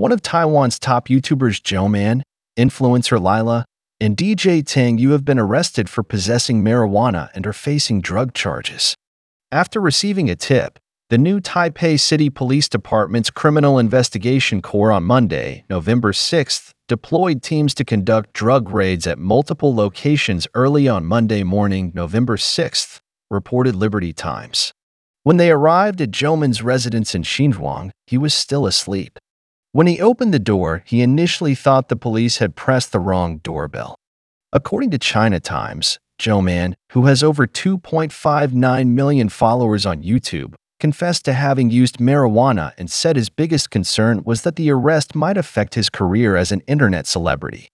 One of Taiwan's top YouTubers, Joeman, influencer Lila, and DJ Tang, you have been arrested for possessing marijuana and are facing drug charges. After receiving a tip, the new Taipei City Police Department's Criminal Investigation Corps on Monday, November 6th, deployed teams to conduct drug raids at multiple locations early on Monday morning, November 6th, reported Liberty Times. When they arrived at Joeman's residence in Xinzhuang, he was still asleep. When he opened the door, he initially thought the police had pressed the wrong doorbell. According to China Times, Joeman, who has over 2.59 million followers on YouTube, confessed to having used marijuana and said his biggest concern was that the arrest might affect his career as an internet celebrity.